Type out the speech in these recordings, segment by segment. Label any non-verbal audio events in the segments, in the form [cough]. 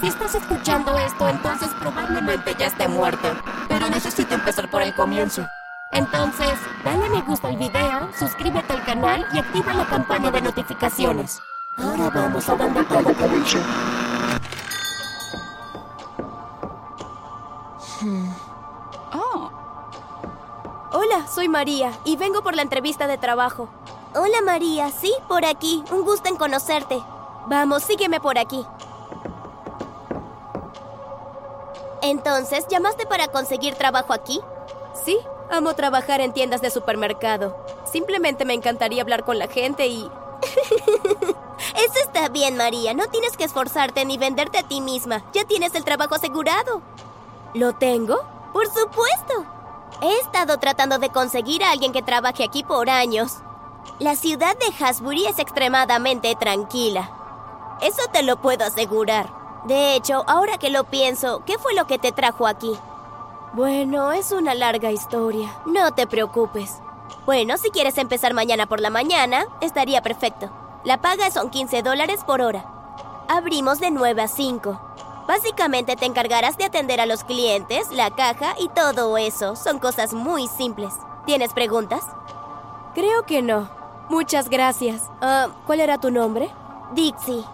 Si estás escuchando esto, entonces probablemente ya esté muerto. Pero necesito empezar por el comienzo. Entonces, dale me gusta al video, suscríbete al canal y activa la campana de notificaciones. Ahora vamos a donde todo comenzó. Oh, Hola, soy María y vengo por la entrevista de trabajo. Hola María, sí, por aquí. Un gusto en conocerte. Vamos, sígueme por aquí. Entonces, ¿llamaste para conseguir trabajo aquí? Sí, amo trabajar en tiendas de supermercado. Simplemente me encantaría hablar con la gente y... [laughs] Eso está bien, María. No tienes que esforzarte ni venderte a ti misma. Ya tienes el trabajo asegurado. ¿Lo tengo? Por supuesto. He estado tratando de conseguir a alguien que trabaje aquí por años. La ciudad de Hasbury es extremadamente tranquila. Eso te lo puedo asegurar. De hecho, ahora que lo pienso, ¿qué fue lo que te trajo aquí? Bueno, es una larga historia. No te preocupes. Bueno, si quieres empezar mañana por la mañana, estaría perfecto. La paga son 15 dólares por hora. Abrimos de 9 a 5. Básicamente te encargarás de atender a los clientes, la caja y todo eso. Son cosas muy simples. ¿Tienes preguntas? Creo que no. Muchas gracias. Ah, ¿Cuál era tu nombre? Dixie.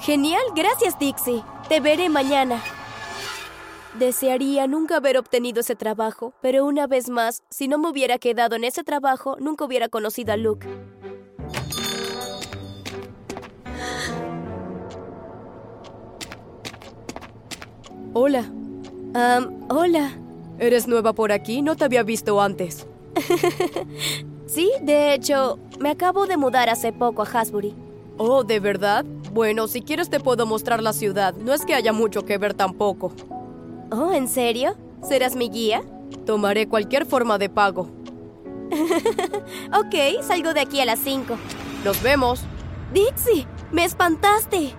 Genial, gracias Dixie. Te veré mañana. Desearía nunca haber obtenido ese trabajo, pero una vez más, si no me hubiera quedado en ese trabajo, nunca hubiera conocido a Luke. Hola. hola. ¿Eres nueva por aquí? No te había visto antes. [laughs] sí, de hecho, me acabo de mudar hace poco a Hasbury. Oh, ¿de verdad? Bueno, si quieres te puedo mostrar la ciudad. No es que haya mucho que ver tampoco. Oh, ¿en serio? ¿Serás mi guía? Tomaré cualquier forma de pago. [laughs] ok, salgo de aquí a las 5. Nos vemos. Dixie, me espantaste.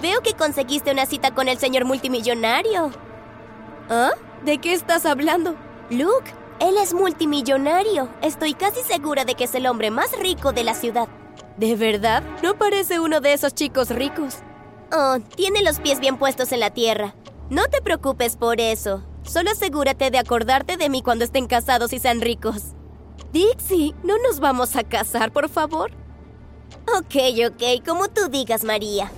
Veo que conseguiste una cita con el señor multimillonario. ¿Ah? ¿De qué estás hablando? Luke, él es multimillonario. Estoy casi segura de que es el hombre más rico de la ciudad. ¿De verdad? No parece uno de esos chicos ricos. Oh, tiene los pies bien puestos en la tierra. No te preocupes por eso. Solo asegúrate de acordarte de mí cuando estén casados y sean ricos. Dixie, ¿no nos vamos a casar, por favor? Ok, ok, como tú digas, María.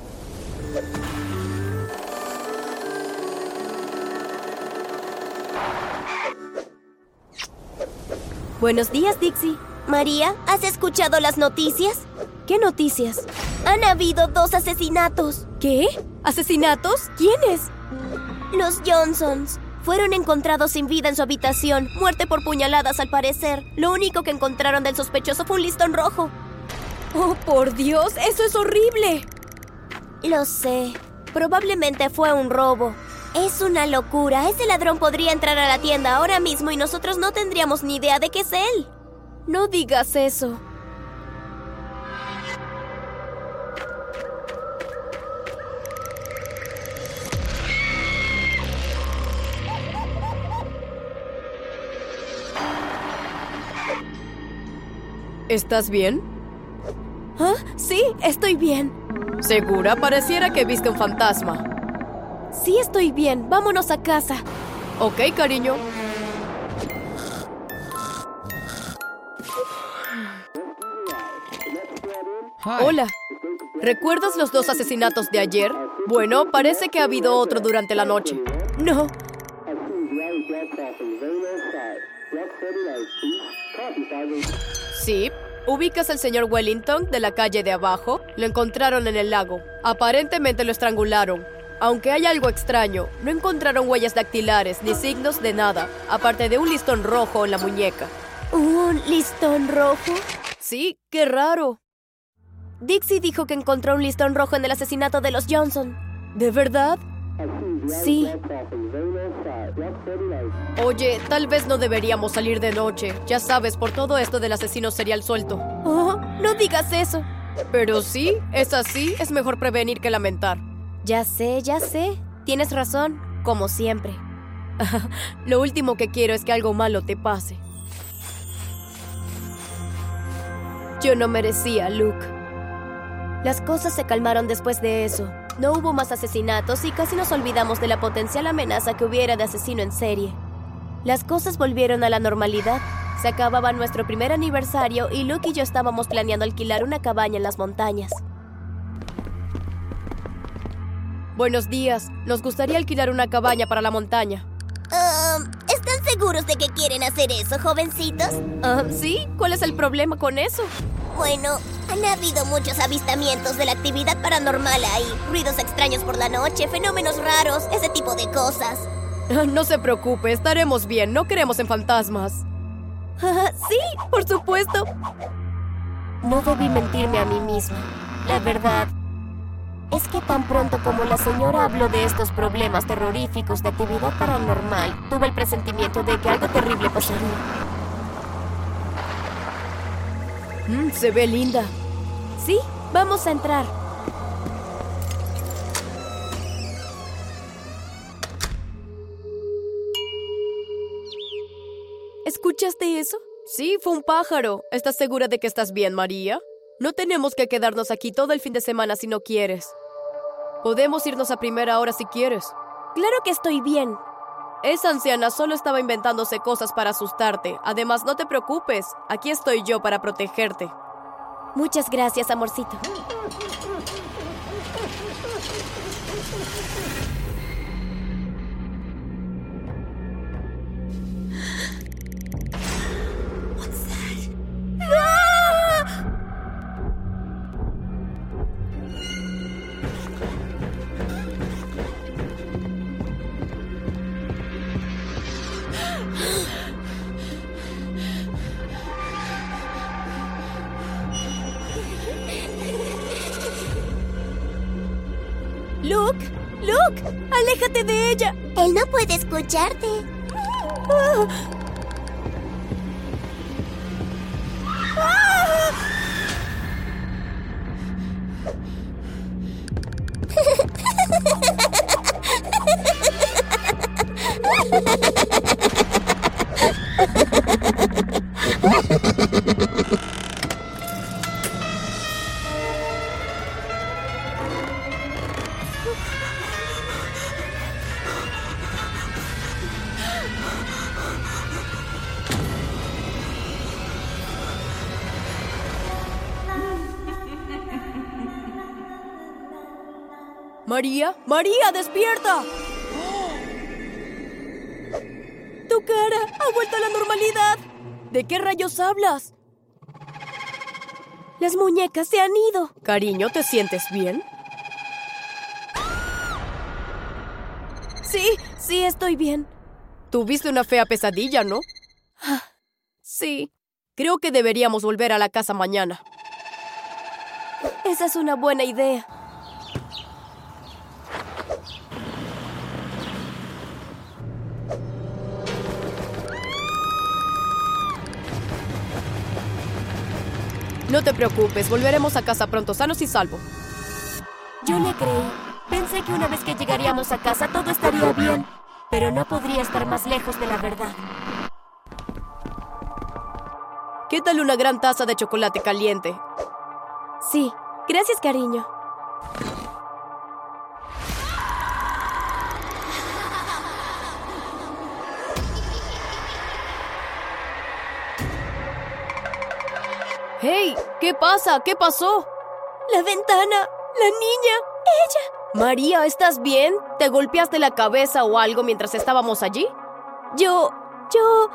Buenos días, Dixie. María, ¿has escuchado las noticias? ¿Qué noticias? Han habido dos asesinatos. ¿Qué? ¿Asesinatos? ¿Quiénes? Los Johnsons. Fueron encontrados sin vida en su habitación, muerte por puñaladas al parecer. Lo único que encontraron del sospechoso fue un listón rojo. ¡Oh, por Dios! ¡Eso es horrible! Lo sé. Probablemente fue un robo. Es una locura. Ese ladrón podría entrar a la tienda ahora mismo y nosotros no tendríamos ni idea de que es él. No digas eso. ¿Estás bien? ¿Ah? Sí, estoy bien. ¿Segura? Pareciera que viste un fantasma. Sí, estoy bien. Vámonos a casa. Ok, cariño. Hola. ¿Recuerdas los dos asesinatos de ayer? Bueno, parece que ha habido otro durante la noche. No. Sí. ¿Ubicas al señor Wellington de la calle de abajo? Lo encontraron en el lago. Aparentemente lo estrangularon. Aunque hay algo extraño, no encontraron huellas dactilares ni signos de nada, aparte de un listón rojo en la muñeca. ¿Un listón rojo? Sí, qué raro. Dixie dijo que encontró un listón rojo en el asesinato de los Johnson. ¿De verdad? Sí. Oye, tal vez no deberíamos salir de noche. Ya sabes, por todo esto del asesino serial suelto. Oh, no digas eso. Pero sí, es así. Es mejor prevenir que lamentar. Ya sé, ya sé. Tienes razón, como siempre. [laughs] Lo último que quiero es que algo malo te pase. Yo no merecía, Luke. Las cosas se calmaron después de eso. No hubo más asesinatos y casi nos olvidamos de la potencial amenaza que hubiera de asesino en serie. Las cosas volvieron a la normalidad. Se acababa nuestro primer aniversario y Luke y yo estábamos planeando alquilar una cabaña en las montañas. Buenos días. Nos gustaría alquilar una cabaña para la montaña. Um, ¿Están seguros de que quieren hacer eso, jovencitos? Ah, ¿Sí? ¿Cuál es el problema con eso? Bueno, han habido muchos avistamientos de la actividad paranormal ahí. Ruidos extraños por la noche, fenómenos raros, ese tipo de cosas. No se preocupe, estaremos bien. No creemos en fantasmas. Ah, sí, por supuesto. No debí mentirme a mí misma. La verdad es que tan pronto como la señora habló de estos problemas terroríficos de actividad paranormal, tuve el presentimiento de que algo terrible pasaría. Mm, se ve linda. Sí, vamos a entrar. ¿Escuchaste eso? Sí, fue un pájaro. ¿Estás segura de que estás bien, María? No tenemos que quedarnos aquí todo el fin de semana si no quieres. Podemos irnos a primera hora si quieres. Claro que estoy bien. Esa anciana solo estaba inventándose cosas para asustarte. Además, no te preocupes. Aquí estoy yo para protegerte. Muchas gracias, amorcito. Luke, Luke, aléjate de ella. Él no puede escucharte. María, María, despierta. Tu cara ha vuelto a la normalidad. ¿De qué rayos hablas? Las muñecas se han ido. Cariño, ¿te sientes bien? Sí, sí, estoy bien. Tuviste una fea pesadilla, ¿no? Sí, Creo que deberíamos volver a la casa mañana. esa es una buena idea. No te preocupes, volveremos a casa pronto, sanos y salvo. Yo le creí. Pensé que una vez que llegaríamos a casa todo estaría bien, pero no podría estar más lejos de la verdad. ¿Qué tal una gran taza de chocolate caliente? Sí, gracias, cariño. ¡Hey! ¿Qué pasa? ¿Qué pasó? La ventana, la niña, ella. María, ¿estás bien? ¿Te golpeaste la cabeza o algo mientras estábamos allí? Yo, yo...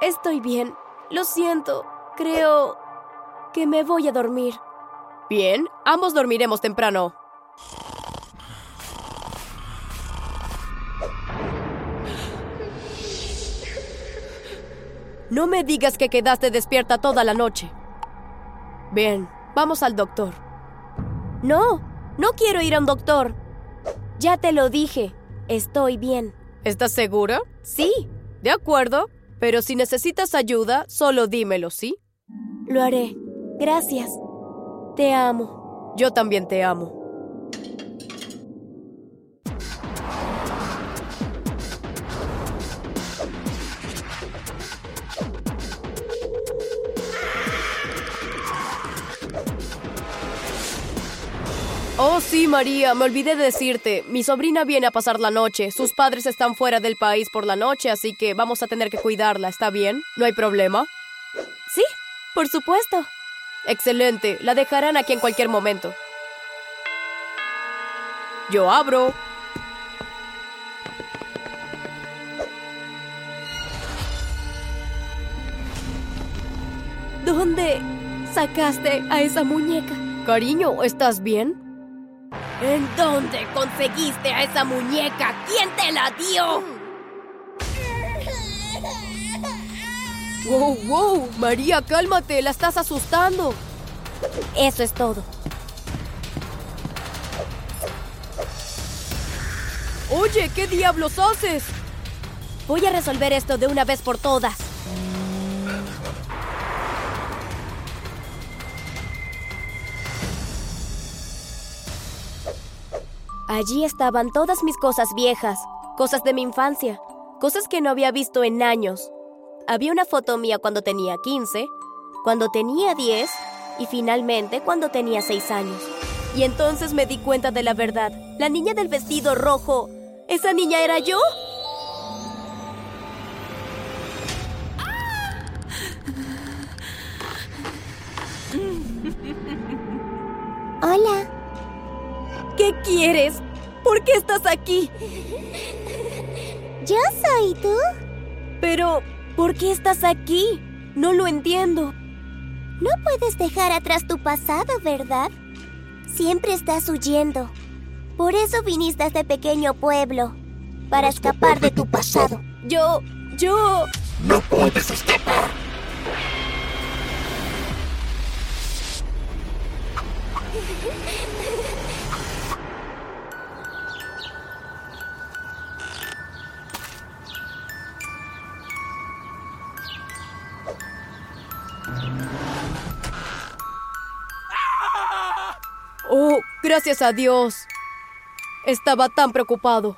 Estoy bien. Lo siento. Creo que me voy a dormir. Bien, ambos dormiremos temprano. No me digas que quedaste despierta toda la noche. Bien, vamos al doctor. No, no quiero ir a un doctor. Ya te lo dije. Estoy bien. ¿Estás segura? Sí, De acuerdo, pero si necesitas ayuda, solo dímelo, ¿sí? lo haré. Gracias. Te amo. Yo también te amo. Sí, María, me olvidé de decirte. Mi sobrina viene a pasar la noche. Sus padres están fuera del país por la noche, así que vamos a tener que cuidarla. ¿Está bien? ¿No hay problema? Sí, por supuesto. Excelente. La dejarán aquí en cualquier momento. Yo abro. ¿Dónde sacaste a esa muñeca? Cariño, ¿estás bien? ¿En dónde conseguiste a esa muñeca? ¿Quién te la dio? Wow, wow. María, cálmate. La estás asustando. Eso es todo. Oye, ¿qué diablos haces? Voy a resolver esto de una vez por todas. Allí estaban todas mis cosas viejas, cosas de mi infancia, cosas que no había visto en años. Había una foto mía cuando tenía 15, cuando tenía 10 y finalmente cuando tenía 6 años. Y entonces me di cuenta de la verdad. La niña del vestido rojo, ¿esa niña era yo? Hola. ¿Qué quieres? ¿Por qué estás aquí? ¿Yo soy tú? Pero, ¿por qué estás aquí? No lo entiendo. No puedes dejar atrás tu pasado, ¿verdad? Siempre estás huyendo. Por eso viniste a este pequeño pueblo. Para escapar de tu pasado. Yo, yo... No puedes escapar. Oh, gracias a Dios. Estaba tan preocupado.